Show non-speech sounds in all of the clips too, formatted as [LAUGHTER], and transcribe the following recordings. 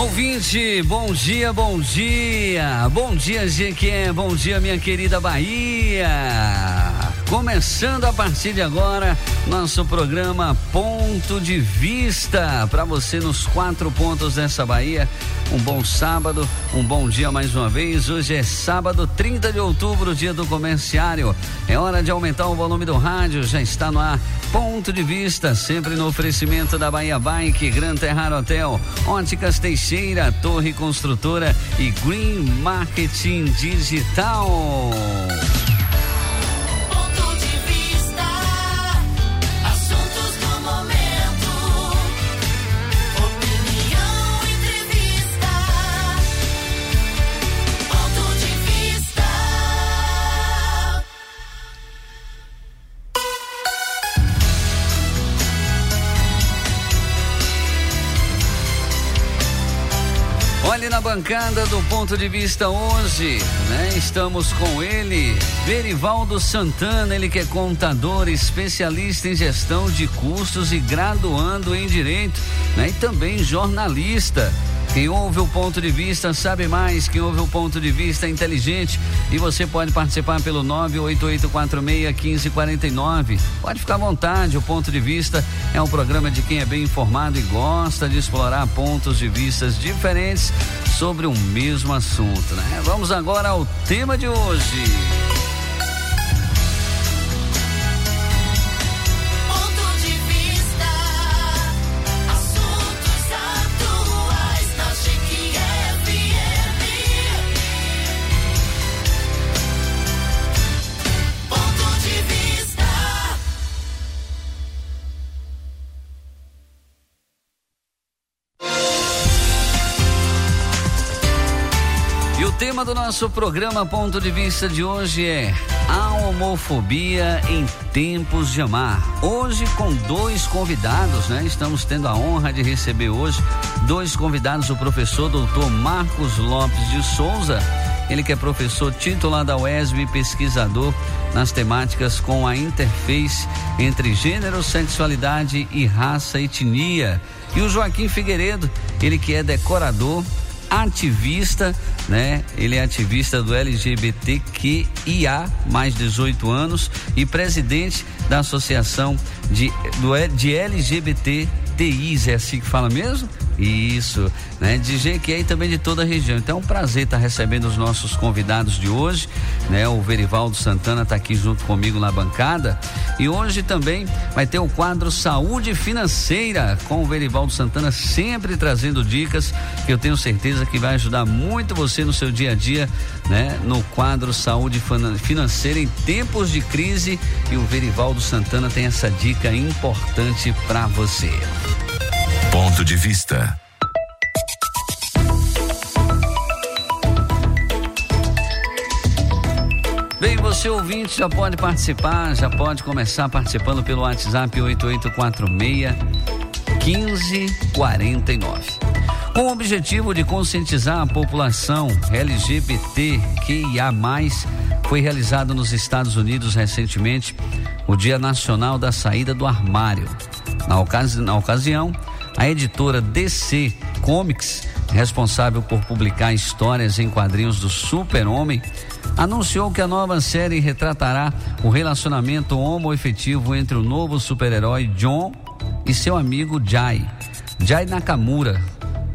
Ouvinte, bom dia, bom dia. Bom dia, Jequié. Bom dia, minha querida Bahia. Começando a partir de agora, nosso programa Ponto de Vista. Para você nos quatro pontos dessa Bahia. Um bom sábado, um bom dia mais uma vez. Hoje é sábado, 30 de outubro, dia do comerciário. É hora de aumentar o volume do rádio. Já está no ar. Ponto de Vista, sempre no oferecimento da Bahia Bike, Gran Terrar Hotel, Óticas Teixeira, Torre Construtora e Green Marketing Digital. Bancada do ponto de vista hoje, né? Estamos com ele, Verivaldo Santana, ele que é contador, especialista em gestão de custos e graduando em direito, né? E também jornalista. Quem ouve o ponto de vista sabe mais, quem ouve o ponto de vista é inteligente. E você pode participar pelo 988461549. Pode ficar à vontade, o ponto de vista é um programa de quem é bem informado e gosta de explorar pontos de vistas diferentes sobre o mesmo assunto, né? Vamos agora ao tema de hoje. Nosso programa Ponto de Vista de hoje é a homofobia em tempos de amar. Hoje com dois convidados, né? Estamos tendo a honra de receber hoje dois convidados, o professor doutor Marcos Lopes de Souza, ele que é professor titular da UESB e pesquisador nas temáticas com a interface entre gênero, sexualidade e raça etnia. E o Joaquim Figueiredo, ele que é decorador ativista, né? Ele é ativista do LGBTQIA, mais 18 anos, e presidente da Associação de, do, de LGBTTIs, é assim que fala mesmo? Isso, né? De Jequié e também de toda a região. Então é um prazer estar recebendo os nossos convidados de hoje, né? O Verivaldo Santana está aqui junto comigo na bancada e hoje também vai ter o quadro Saúde Financeira com o Verivaldo Santana sempre trazendo dicas que eu tenho certeza que vai ajudar muito você no seu dia a dia, né? No quadro Saúde Financeira em tempos de crise e o Verivaldo Santana tem essa dica importante para você. Ponto de vista. Bem, você ouvinte já pode participar, já pode começar participando pelo WhatsApp 8846 1549. Com o objetivo de conscientizar a população LGBTQIA+, foi realizado nos Estados Unidos recentemente o Dia Nacional da Saída do Armário. Na, ocasi na ocasião, a editora DC Comics, responsável por publicar histórias em quadrinhos do Super-Homem, anunciou que a nova série retratará o relacionamento homoafetivo entre o novo super-herói John e seu amigo Jai, Jai Nakamura.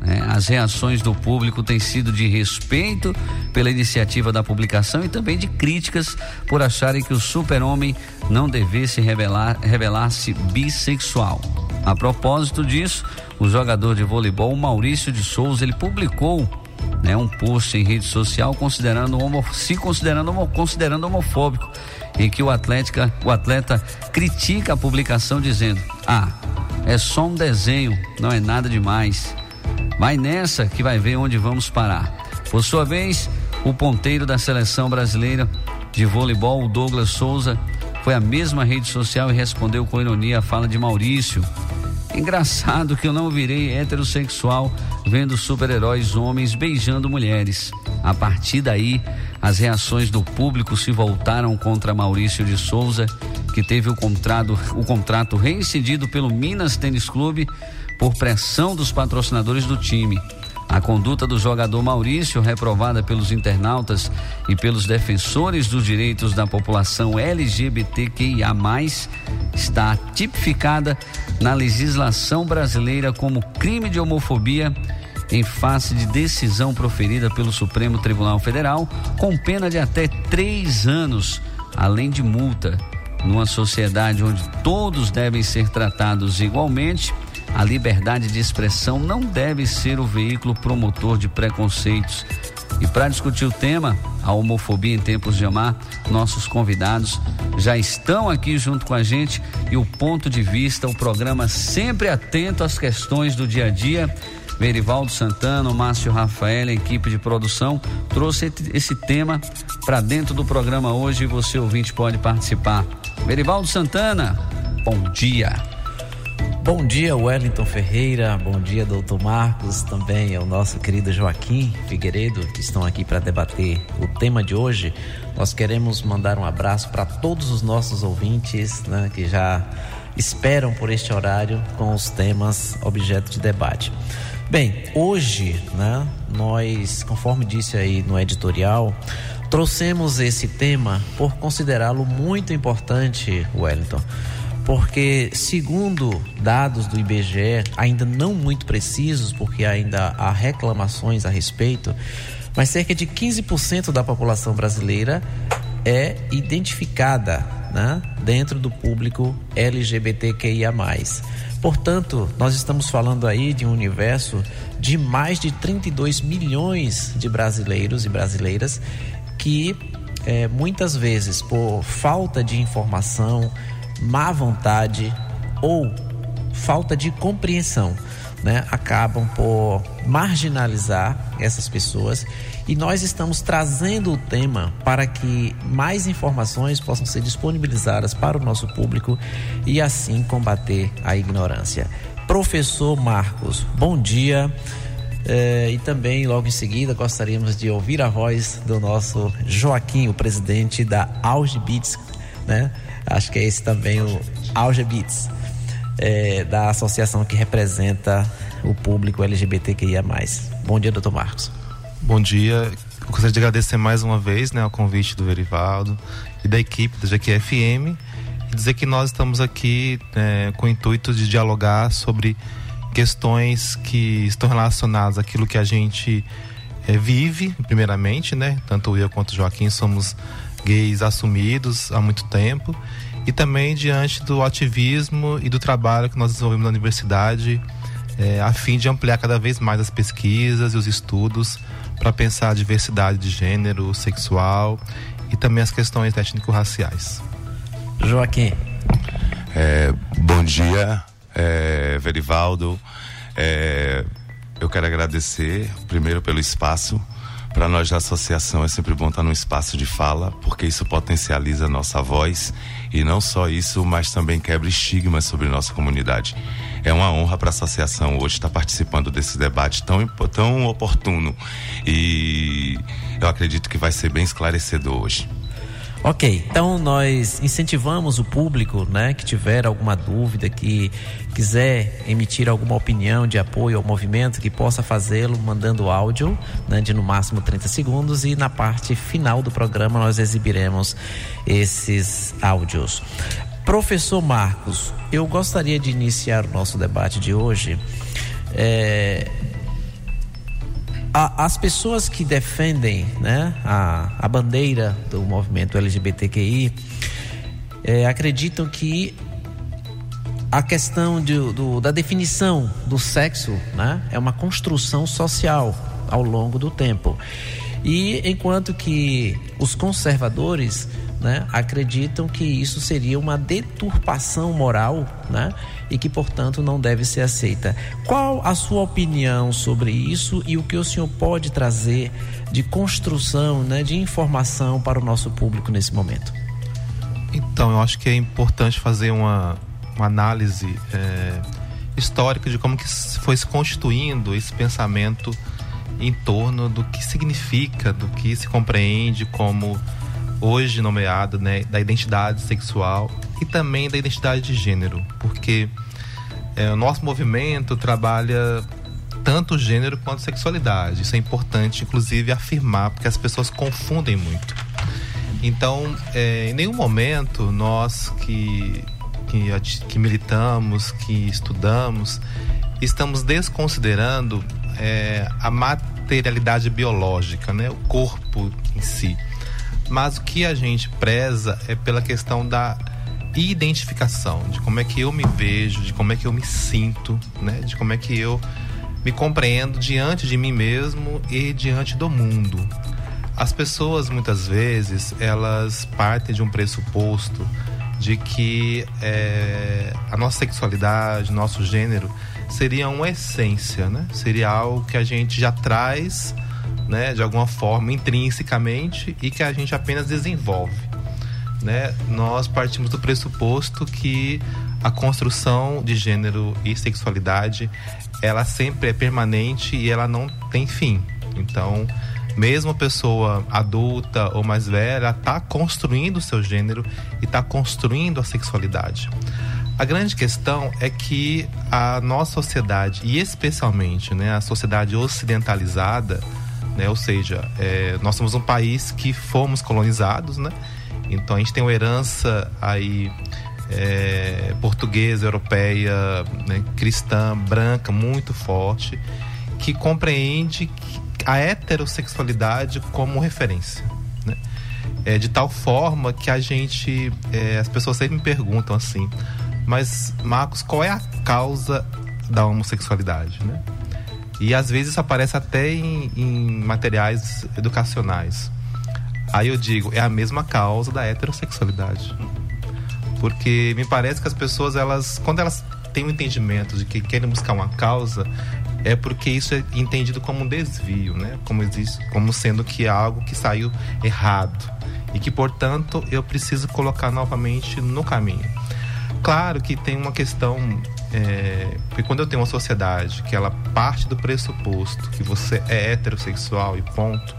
Né? As reações do público têm sido de respeito pela iniciativa da publicação e também de críticas por acharem que o super-homem não devesse revelar, revelar-se bissexual. A propósito disso, o jogador de voleibol Maurício de Souza ele publicou né, um post em rede social considerando homo, se considerando, considerando homofóbico, em que o atleta, o atleta critica a publicação dizendo: "Ah, é só um desenho, não é nada demais". Vai nessa que vai ver onde vamos parar. Por sua vez, o ponteiro da seleção brasileira de voleibol, Douglas Souza, foi à mesma rede social e respondeu com ironia a fala de Maurício. Engraçado que eu não virei heterossexual vendo super-heróis homens beijando mulheres. A partir daí, as reações do público se voltaram contra Maurício de Souza, que teve o contrato, o contrato reincidido pelo Minas Tênis Clube por pressão dos patrocinadores do time. A conduta do jogador Maurício, reprovada pelos internautas e pelos defensores dos direitos da população LGBTQIA, está tipificada na legislação brasileira como crime de homofobia em face de decisão proferida pelo Supremo Tribunal Federal, com pena de até três anos, além de multa. Numa sociedade onde todos devem ser tratados igualmente, a liberdade de expressão não deve ser o veículo promotor de preconceitos. E para discutir o tema, a homofobia em tempos de amar, nossos convidados já estão aqui junto com a gente e o ponto de vista, o programa sempre atento às questões do dia a dia. Verivaldo Santana, Márcio Rafael, a equipe de produção, trouxe esse tema para dentro do programa hoje e você ouvinte pode participar. Verivaldo Santana, bom dia. Bom dia, Wellington Ferreira. Bom dia, doutor Marcos. Também ao nosso querido Joaquim Figueiredo, que estão aqui para debater o tema de hoje. Nós queremos mandar um abraço para todos os nossos ouvintes né, que já esperam por este horário com os temas objeto de debate. Bem, hoje, né, nós, conforme disse aí no editorial, trouxemos esse tema por considerá-lo muito importante, Wellington porque segundo dados do IBGE, ainda não muito precisos, porque ainda há reclamações a respeito, mas cerca de 15% da população brasileira é identificada né, dentro do público LGBTQIA+. Portanto, nós estamos falando aí de um universo de mais de 32 milhões de brasileiros e brasileiras que é, muitas vezes por falta de informação, má vontade ou falta de compreensão, né, acabam por marginalizar essas pessoas e nós estamos trazendo o tema para que mais informações possam ser disponibilizadas para o nosso público e assim combater a ignorância. Professor Marcos, bom dia. É, e também, logo em seguida, gostaríamos de ouvir a voz do nosso Joaquim, o presidente da Algibits, né? Acho que é esse também o Auge Beats, é, da associação que representa o público LGBTQIA. Bom dia, doutor Marcos. Bom dia. Eu gostaria de agradecer mais uma vez né, o convite do Verivaldo e da equipe da GQFM e dizer que nós estamos aqui é, com o intuito de dialogar sobre questões que estão relacionadas àquilo que a gente é, vive, primeiramente, né? Tanto eu quanto o Joaquim somos gays assumidos há muito tempo e também diante do ativismo e do trabalho que nós desenvolvemos na universidade é, a fim de ampliar cada vez mais as pesquisas e os estudos para pensar a diversidade de gênero, sexual e também as questões étnico-raciais. Joaquim. É, bom dia, é, Verivaldo. É, eu quero agradecer primeiro pelo espaço para nós da associação é sempre bom estar num espaço de fala, porque isso potencializa a nossa voz e não só isso, mas também quebra estigmas sobre nossa comunidade. É uma honra para a associação hoje estar participando desse debate tão, tão oportuno e eu acredito que vai ser bem esclarecedor hoje. Ok, então nós incentivamos o público, né, que tiver alguma dúvida, que quiser emitir alguma opinião de apoio ao movimento, que possa fazê-lo mandando áudio, né, de no máximo 30 segundos e na parte final do programa nós exibiremos esses áudios. Professor Marcos, eu gostaria de iniciar o nosso debate de hoje é, a, as pessoas que defendem né, a, a bandeira do movimento LGBTQI é, acreditam que a questão de, do, da definição do sexo né, é uma construção social ao longo do tempo. E enquanto que os conservadores né, acreditam que isso seria uma deturpação moral né, e que, portanto, não deve ser aceita. Qual a sua opinião sobre isso e o que o senhor pode trazer de construção, né, de informação para o nosso público nesse momento? Então, eu acho que é importante fazer uma, uma análise é, histórica de como que foi se constituindo esse pensamento em torno do que significa, do que se compreende como hoje nomeado né, da identidade sexual e também da identidade de gênero, porque é, o nosso movimento trabalha tanto gênero quanto sexualidade. Isso é importante, inclusive, afirmar, porque as pessoas confundem muito. Então, é, em nenhum momento nós que, que, que militamos, que estudamos, estamos desconsiderando é, a materialidade biológica, né? o corpo em si. Mas o que a gente preza é pela questão da identificação, de como é que eu me vejo, de como é que eu me sinto, né? de como é que eu me compreendo diante de mim mesmo e diante do mundo. As pessoas muitas vezes elas partem de um pressuposto de que é, a nossa sexualidade, nosso gênero seria uma essência, né? Seria algo que a gente já traz, né, de alguma forma intrinsecamente e que a gente apenas desenvolve, né? Nós partimos do pressuposto que a construção de gênero e sexualidade ela sempre é permanente e ela não tem fim. Então, mesmo a pessoa adulta ou mais velha está construindo o seu gênero e está construindo a sexualidade. A grande questão é que a nossa sociedade, e especialmente né, a sociedade ocidentalizada, né, ou seja, é, nós somos um país que fomos colonizados, né? Então a gente tem uma herança aí é, portuguesa, europeia, né, cristã, branca, muito forte, que compreende a heterossexualidade como referência. Né? É, de tal forma que a gente, é, as pessoas sempre me perguntam assim, mas, Marcos, qual é a causa da homossexualidade, né? E às vezes aparece até em, em materiais educacionais. Aí eu digo, é a mesma causa da heterossexualidade. Porque me parece que as pessoas, elas, quando elas têm o um entendimento de que querem buscar uma causa, é porque isso é entendido como um desvio, né? Como, existe, como sendo que é algo que saiu errado. E que, portanto, eu preciso colocar novamente no caminho. Claro que tem uma questão. É, porque quando eu tenho uma sociedade que ela parte do pressuposto que você é heterossexual e ponto,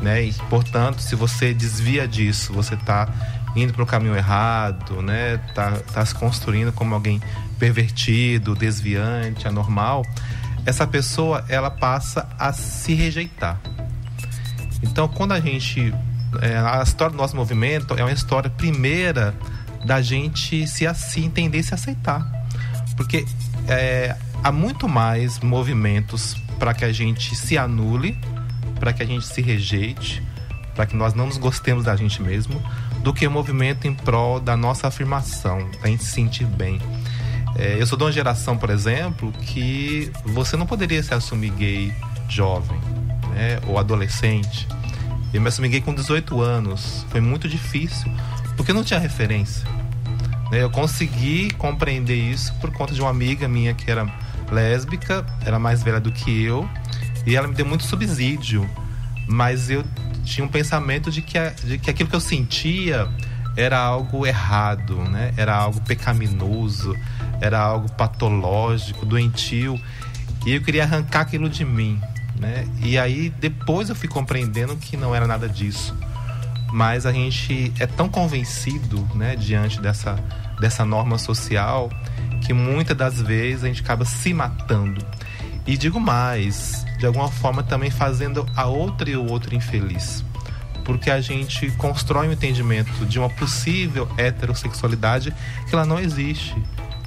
né? E portanto, se você desvia disso, você está indo para o caminho errado, né? Tá, tá se construindo como alguém pervertido, desviante, anormal. Essa pessoa ela passa a se rejeitar. Então, quando a gente é, a história do nosso movimento é uma história primeira da gente se assim entender e se aceitar. Porque é, há muito mais movimentos para que a gente se anule, para que a gente se rejeite, para que nós não nos gostemos da gente mesmo, do que o movimento em prol da nossa afirmação, da gente se sentir bem. É, eu sou de uma geração, por exemplo, que você não poderia se assumir gay jovem né, ou adolescente. Eu me assumi gay com 18 anos. Foi muito difícil, porque não tinha referência. Né? Eu consegui compreender isso por conta de uma amiga minha que era lésbica, era mais velha do que eu, e ela me deu muito subsídio. Mas eu tinha um pensamento de que, de que aquilo que eu sentia era algo errado, né? Era algo pecaminoso, era algo patológico, doentio, e eu queria arrancar aquilo de mim, né? E aí depois eu fui compreendendo que não era nada disso mas a gente é tão convencido, né, diante dessa, dessa norma social, que muitas das vezes a gente acaba se matando. E digo mais, de alguma forma também fazendo a outra e o outro infeliz. Porque a gente constrói um entendimento de uma possível heterossexualidade que ela não existe.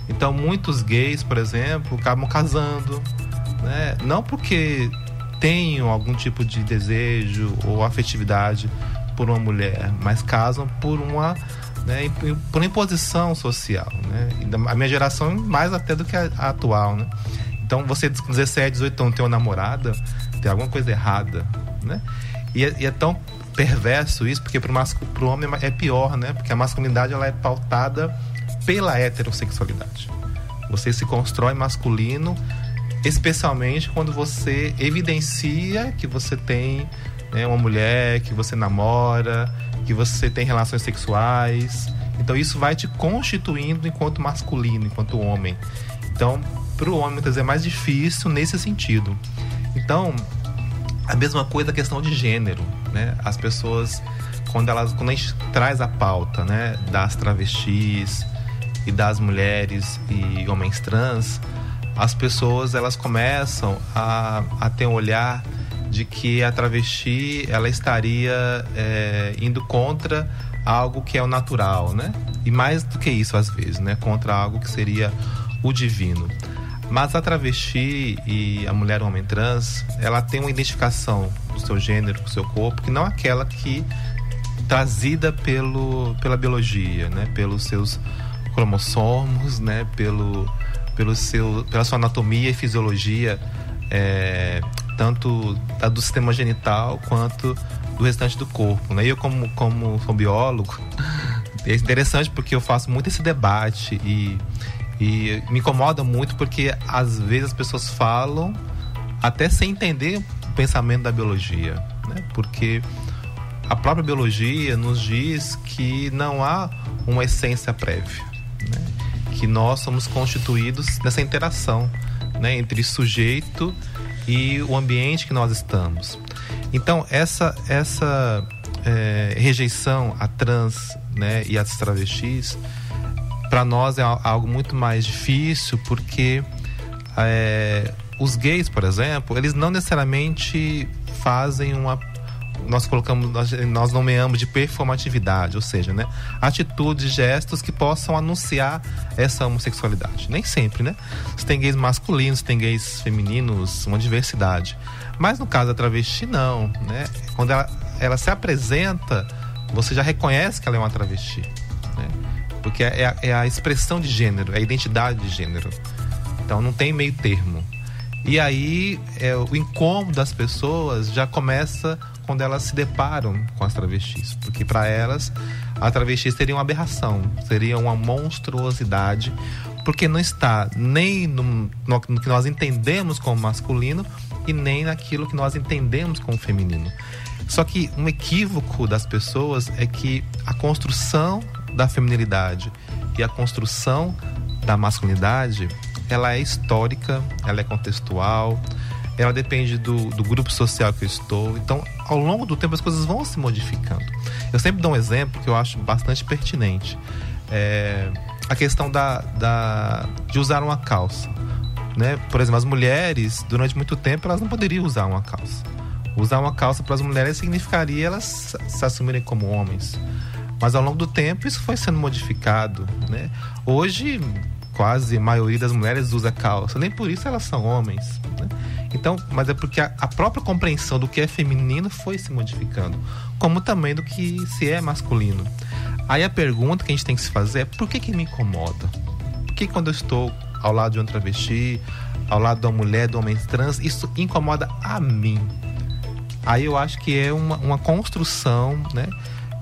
Então, muitos gays, por exemplo, acabam casando, né? não porque tenham algum tipo de desejo ou afetividade por uma mulher, mas casam por uma né, por imposição social, né? A minha geração mais até do que a, a atual, né? Então você com 17, 18 anos tem uma namorada, tem alguma coisa errada, né? E é, e é tão perverso isso, porque para o homem é pior, né? Porque a masculinidade ela é pautada pela heterossexualidade. Você se constrói masculino, especialmente quando você evidencia que você tem né, uma mulher, que você namora, que você tem relações sexuais. Então isso vai te constituindo enquanto masculino, enquanto homem. Então, para o homem é mais difícil nesse sentido. Então, a mesma coisa a questão de gênero, né? As pessoas quando elas quando a gente traz a pauta, né, das travestis e das mulheres e homens trans, as pessoas elas começam a, a ter um olhar de que a travesti ela estaria é, indo contra algo que é o natural, né? E mais do que isso às vezes, né? Contra algo que seria o divino. Mas a travesti e a mulher homem trans, ela tem uma identificação do seu gênero, do seu corpo, que não é aquela que trazida pelo, pela biologia, né? Pelos seus cromossomos, né? Pelo, pelo seu, pela sua anatomia e fisiologia, é, tanto do sistema genital quanto do restante do corpo. Né? Eu, como, como sou biólogo, [LAUGHS] é interessante porque eu faço muito esse debate e, e me incomoda muito porque às vezes as pessoas falam até sem entender o pensamento da biologia, né? Porque a própria biologia nos diz que não há uma essência prévia, né? que nós somos constituídos nessa interação né? entre sujeito e o ambiente que nós estamos. Então essa essa é, rejeição a trans né, e as travestis para nós é algo muito mais difícil porque é, os gays, por exemplo, eles não necessariamente fazem uma nós colocamos, nós, nomeamos de performatividade, ou seja, né, atitudes, gestos que possam anunciar essa homossexualidade. Nem sempre, né? Você tem gays masculinos, tem gays femininos, uma diversidade. Mas no caso da travesti, não, né? Quando ela, ela se apresenta, você já reconhece que ela é uma travesti, né? Porque é a, é a expressão de gênero, é a identidade de gênero. Então não tem meio termo. E aí é, o incômodo das pessoas já começa quando elas se deparam com as travestis, porque para elas a travesti seria uma aberração, seria uma monstruosidade, porque não está nem no, no, no que nós entendemos como masculino e nem naquilo que nós entendemos como feminino. Só que um equívoco das pessoas é que a construção da feminilidade e a construção da masculinidade ela é histórica, ela é contextual, ela depende do, do grupo social que eu estou. Então, ao longo do tempo, as coisas vão se modificando. Eu sempre dou um exemplo que eu acho bastante pertinente. É a questão da, da, de usar uma calça. Né? Por exemplo, as mulheres, durante muito tempo, elas não poderiam usar uma calça. Usar uma calça para as mulheres significaria elas se assumirem como homens. Mas ao longo do tempo isso foi sendo modificado, né? Hoje quase a maioria das mulheres usa calça, nem por isso elas são homens. Então, mas é porque a, a, própria compreensão do que é feminino foi se modificando, como também do que se é masculino. Aí a pergunta que a gente tem que se fazer é por que, que me incomoda? Por que quando eu estou ao lado de um travesti, ao lado de uma mulher, de um homem trans, isso incomoda a mim? Aí eu acho que é uma, uma construção né,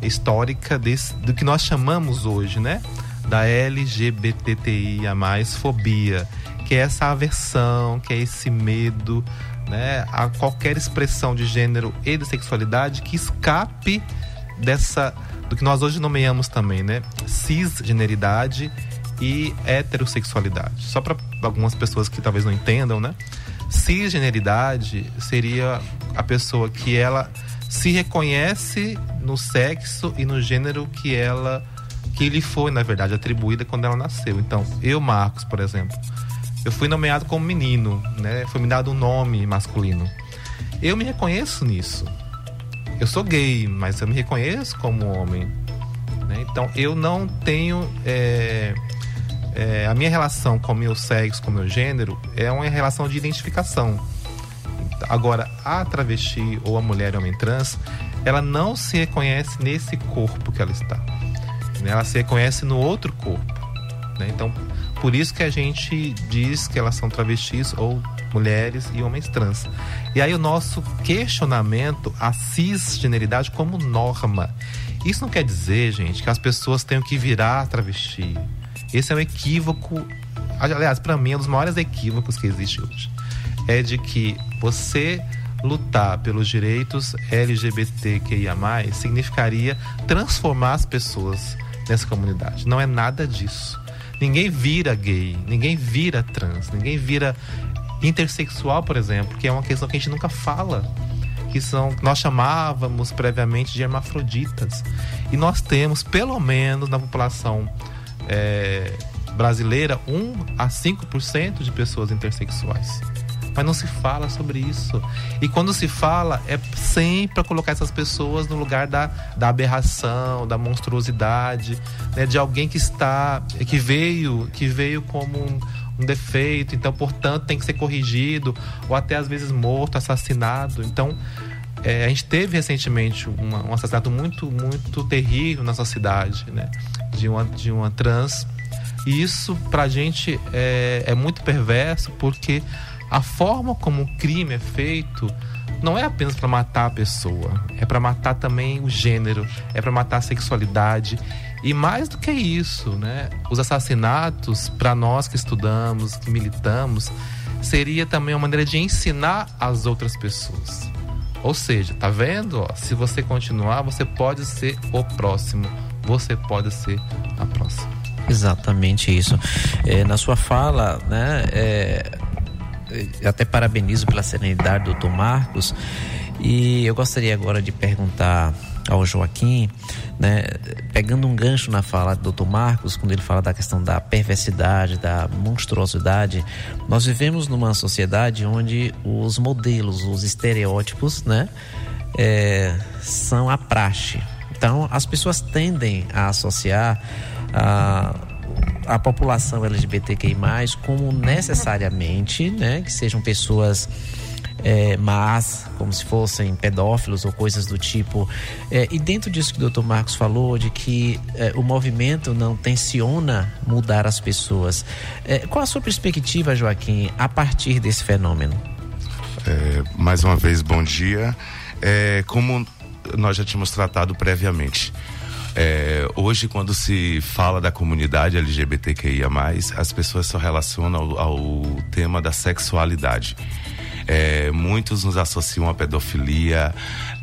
histórica desse, do que nós chamamos hoje, né? Da LGBTIA, fobia, que é essa aversão, que é esse medo, né? A qualquer expressão de gênero e de sexualidade que escape dessa do que nós hoje nomeamos também, né? Cisgeneridade e heterossexualidade. Só para algumas pessoas que talvez não entendam, né? Cisgeneridade seria a pessoa que ela se reconhece no sexo e no gênero que ela que lhe foi, na verdade, atribuída quando ela nasceu. Então, eu, Marcos, por exemplo, eu fui nomeado como menino, né? Foi me dado um nome masculino. Eu me reconheço nisso. Eu sou gay, mas eu me reconheço como homem. Né? Então, eu não tenho é, é, a minha relação com o meu sexo, com o meu gênero, é uma relação de identificação. Agora, a travesti ou a mulher homem trans, ela não se reconhece nesse corpo que ela está. Né? Ela se reconhece no outro corpo. Né? Então, por isso que a gente diz que elas são travestis ou mulheres e homens trans. E aí o nosso questionamento a cisgeneridade como norma. Isso não quer dizer, gente, que as pessoas tenham que virar travesti. Esse é um equívoco, aliás, para mim, é um dos maiores equívocos que existe hoje. É de que você lutar pelos direitos LGBTQIA+, significaria transformar as pessoas nessa comunidade. Não é nada disso. Ninguém vira gay, ninguém vira trans, ninguém vira intersexual, por exemplo, que é uma questão que a gente nunca fala que são nós chamávamos previamente de hermafroditas. E nós temos pelo menos na população é, brasileira 1 a 5% de pessoas intersexuais mas não se fala sobre isso. E quando se fala, é sempre para colocar essas pessoas no lugar da, da aberração, da monstruosidade, né? de alguém que está, que veio, que veio como um, um defeito, então, portanto, tem que ser corrigido, ou até às vezes morto, assassinado. Então, é, a gente teve recentemente uma, um assassinato muito, muito terrível na nossa cidade, né? De uma, de uma trans. E isso, pra gente, é, é muito perverso, porque a forma como o crime é feito não é apenas para matar a pessoa, é para matar também o gênero, é para matar a sexualidade e mais do que isso, né? Os assassinatos para nós que estudamos, que militamos, seria também uma maneira de ensinar as outras pessoas. Ou seja, tá vendo? Ó, se você continuar, você pode ser o próximo. Você pode ser a próxima. Exatamente isso. É, na sua fala, né? É até parabenizo pela serenidade do doutor Marcos. E eu gostaria agora de perguntar ao Joaquim, né, pegando um gancho na fala do Dr. Marcos, quando ele fala da questão da perversidade, da monstruosidade, nós vivemos numa sociedade onde os modelos, os estereótipos, né, é, são a praxe. Então, as pessoas tendem a associar a a população LGBTQI+, como necessariamente, né, que sejam pessoas é, más, como se fossem pedófilos ou coisas do tipo. É, e dentro disso que o Dr. Marcos falou, de que é, o movimento não tensiona mudar as pessoas. É, qual a sua perspectiva, Joaquim, a partir desse fenômeno? É, mais uma vez, bom dia. É, como nós já tínhamos tratado previamente, é, hoje, quando se fala da comunidade LGBTQIA, as pessoas só relacionam ao, ao tema da sexualidade. É, muitos nos associam à pedofilia,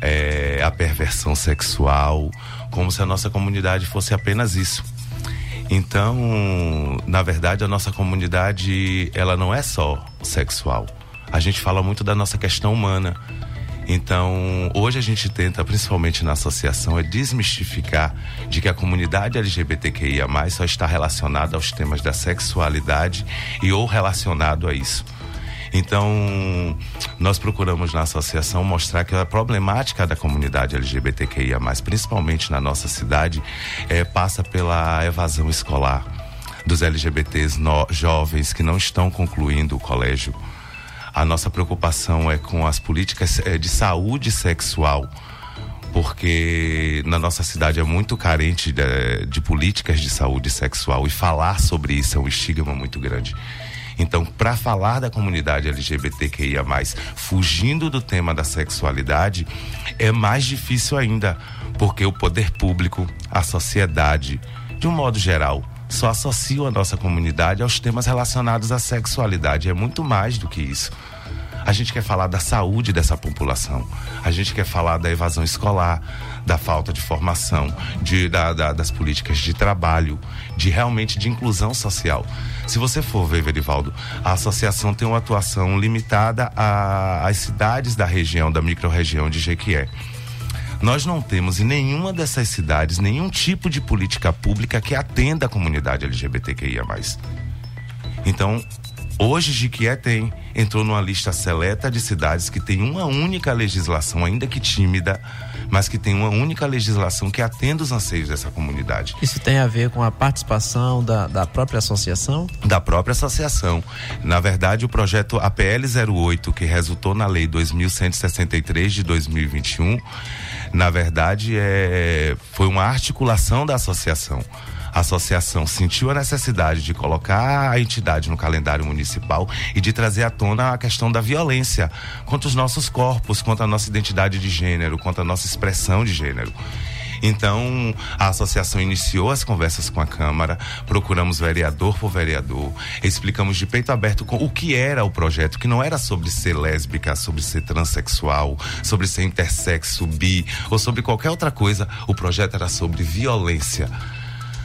é, à perversão sexual, como se a nossa comunidade fosse apenas isso. Então, na verdade, a nossa comunidade ela não é só sexual. A gente fala muito da nossa questão humana então, hoje a gente tenta, principalmente na associação, é desmistificar de que a comunidade LGBTQIA só está relacionada aos temas da sexualidade e ou relacionado a isso. Então, nós procuramos na associação mostrar que a problemática da comunidade LGBTQIA, principalmente na nossa cidade, é, passa pela evasão escolar dos LGBTs no, jovens que não estão concluindo o colégio a nossa preocupação é com as políticas eh, de saúde sexual, porque na nossa cidade é muito carente de, de políticas de saúde sexual e falar sobre isso é um estigma muito grande. Então, para falar da comunidade LGBTQIA, fugindo do tema da sexualidade, é mais difícil ainda, porque o poder público, a sociedade, de um modo geral, só associam a nossa comunidade aos temas relacionados à sexualidade. É muito mais do que isso. A gente quer falar da saúde dessa população. A gente quer falar da evasão escolar, da falta de formação, de, da, da, das políticas de trabalho, de realmente de inclusão social. Se você for ver, Verivaldo, a associação tem uma atuação limitada às cidades da região, da microrregião de Jequié. Nós não temos em nenhuma dessas cidades nenhum tipo de política pública que atenda a comunidade LGBTQIA. Então, hoje Jequié tem, entrou numa lista seleta de cidades que tem uma única legislação, ainda que tímida, mas que tem uma única legislação que atenda os anseios dessa comunidade. Isso tem a ver com a participação da, da própria associação? Da própria associação. Na verdade, o projeto APL 08, que resultou na Lei 2163 de 2021, na verdade, é, foi uma articulação da associação. A associação sentiu a necessidade de colocar a entidade no calendário municipal e de trazer à tona a questão da violência contra os nossos corpos, contra a nossa identidade de gênero, contra a nossa expressão de gênero. Então, a associação iniciou as conversas com a Câmara, procuramos vereador por vereador, explicamos de peito aberto o que era o projeto, que não era sobre ser lésbica, sobre ser transexual, sobre ser intersexo, bi ou sobre qualquer outra coisa. O projeto era sobre violência.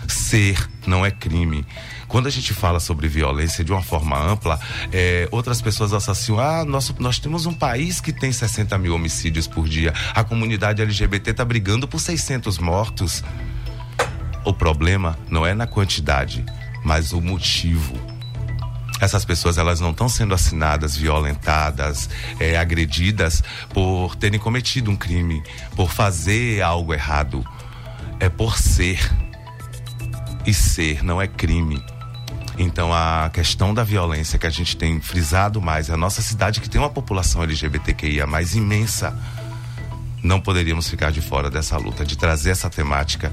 Ser não é crime. Quando a gente fala sobre violência de uma forma ampla, é, outras pessoas associam, ah, nós, temos um país que tem 60 mil homicídios por dia, a comunidade LGBT está brigando por 600 mortos. O problema não é na quantidade, mas o motivo essas pessoas elas não estão sendo assinadas, violentadas, é, agredidas por terem cometido um crime, por fazer algo errado. É por ser. E ser não é crime. Então a questão da violência que a gente tem frisado mais, a nossa cidade que tem uma população LGBTQIA mais imensa, não poderíamos ficar de fora dessa luta, de trazer essa temática.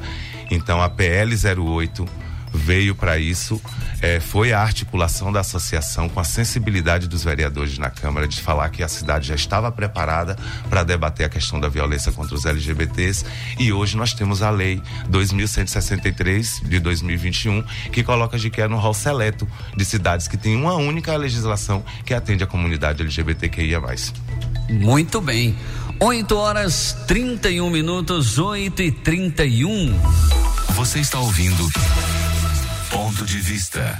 Então a PL 08 veio para isso é, foi a articulação da associação com a sensibilidade dos vereadores na Câmara de falar que a cidade já estava preparada para debater a questão da violência contra os LGBTs e hoje nós temos a lei 2163 de 2021 que coloca Jiqué no rol seleto de cidades que tem uma única legislação que atende a comunidade LGBTQIA+. Muito bem. 8 horas 31 minutos, 8 e 31. Você está ouvindo Ponto de Vista.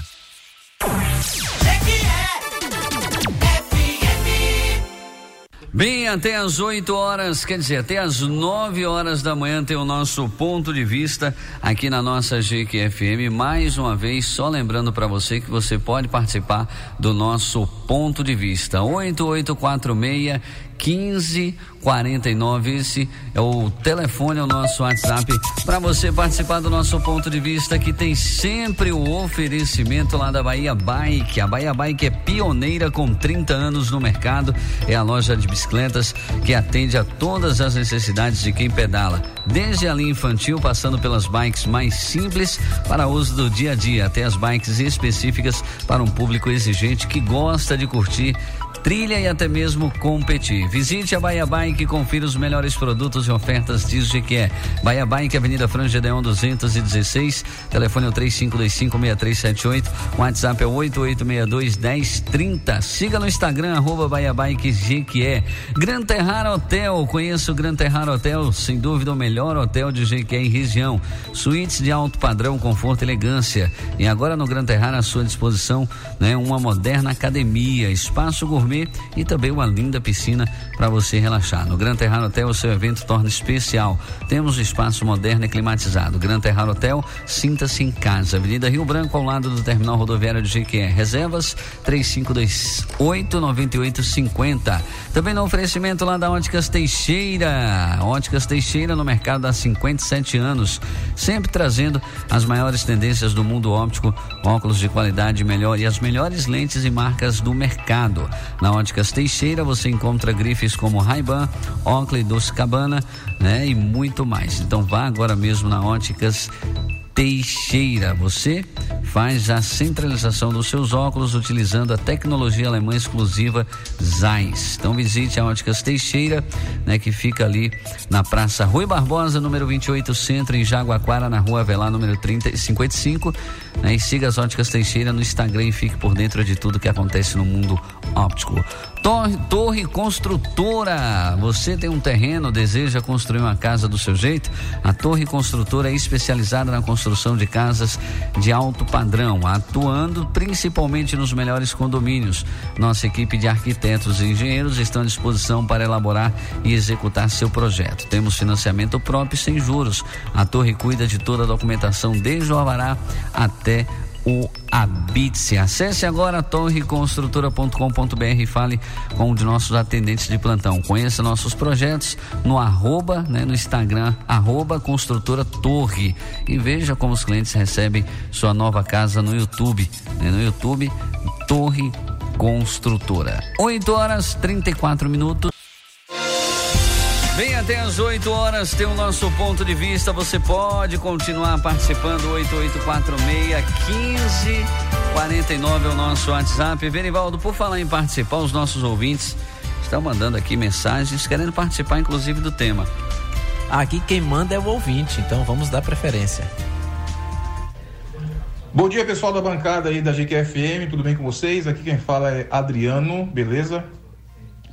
Bem, até às 8 horas, quer dizer, até às 9 horas da manhã tem o nosso ponto de vista aqui na nossa GQFM. Mais uma vez, só lembrando para você que você pode participar do nosso ponto de vista. 8846 1549. Esse é o telefone, é o nosso WhatsApp para você participar do nosso ponto de vista que tem sempre o oferecimento lá da Bahia Bike. A Bahia Bike é pioneira com 30 anos no mercado. É a loja de bicicletas que atende a todas as necessidades de quem pedala, desde a linha infantil, passando pelas bikes mais simples para uso do dia a dia, até as bikes específicas para um público exigente que gosta de curtir trilha e até mesmo competir. Visite a Bahia Bike e confira os melhores produtos e ofertas diz que é. Bahia Bike, Avenida Frangedeon 216, telefone é o 35256378, WhatsApp é 88621030. Siga no Instagram, arroba Bahia Bike Jequié. Gran Terrar Hotel, conheça o Gran Terrar Hotel, sem dúvida o melhor hotel de Jequié em região. Suítes de alto padrão, conforto e elegância. E agora no Gran Terrar à sua disposição, né, uma moderna academia, espaço gourmet gourmet e também uma linda piscina para você relaxar. No Gran Terrar Hotel, o seu evento torna especial. Temos um espaço moderno e climatizado. Gran Terrar Hotel, sinta-se em casa. Avenida Rio Branco, ao lado do terminal rodoviário de Jequié. Reservas 3528 9850. Também no oferecimento lá da Óticas Teixeira. Óticas Teixeira no mercado há 57 anos, sempre trazendo as maiores tendências do mundo óptico, óculos de qualidade melhor e as melhores lentes e marcas do mercado. Na Óticas Teixeira você encontra grifes como Ray-Ban, Oakley, Doce Cabana, né? E muito mais. Então vá agora mesmo na Óticas Teixeira. Você faz a centralização dos seus óculos utilizando a tecnologia alemã exclusiva Zeiss. Então visite a Óticas Teixeira, né, que fica ali na Praça Rui Barbosa, número 28, Centro, em Jaguaquara, na Rua Avelar, número 30, 55. Né, e siga as Óticas Teixeira no Instagram e fique por dentro de tudo que acontece no mundo óptico. Torre, Construtora. Você tem um terreno, deseja construir uma casa do seu jeito? A Torre Construtora é especializada na construção de casas de alto padrão, atuando principalmente nos melhores condomínios. Nossa equipe de arquitetos e engenheiros está à disposição para elaborar e executar seu projeto. Temos financiamento próprio sem juros. A Torre cuida de toda a documentação desde o alvará até o Habite-se. Acesse agora torreconstrutora.com.br e fale com um de nossos atendentes de plantão. Conheça nossos projetos no arroba, né, no Instagram, arroba construtora torre e veja como os clientes recebem sua nova casa no YouTube. Né, no YouTube, Torre Construtora. 8 horas 34 minutos. Vem até as 8 horas, tem o nosso ponto de vista. Você pode continuar participando. 8846-1549 é o nosso WhatsApp. Verivaldo, por falar em participar, os nossos ouvintes estão mandando aqui mensagens querendo participar, inclusive, do tema. Aqui quem manda é o ouvinte, então vamos dar preferência. Bom dia, pessoal da bancada aí da GQFM, tudo bem com vocês? Aqui quem fala é Adriano, beleza?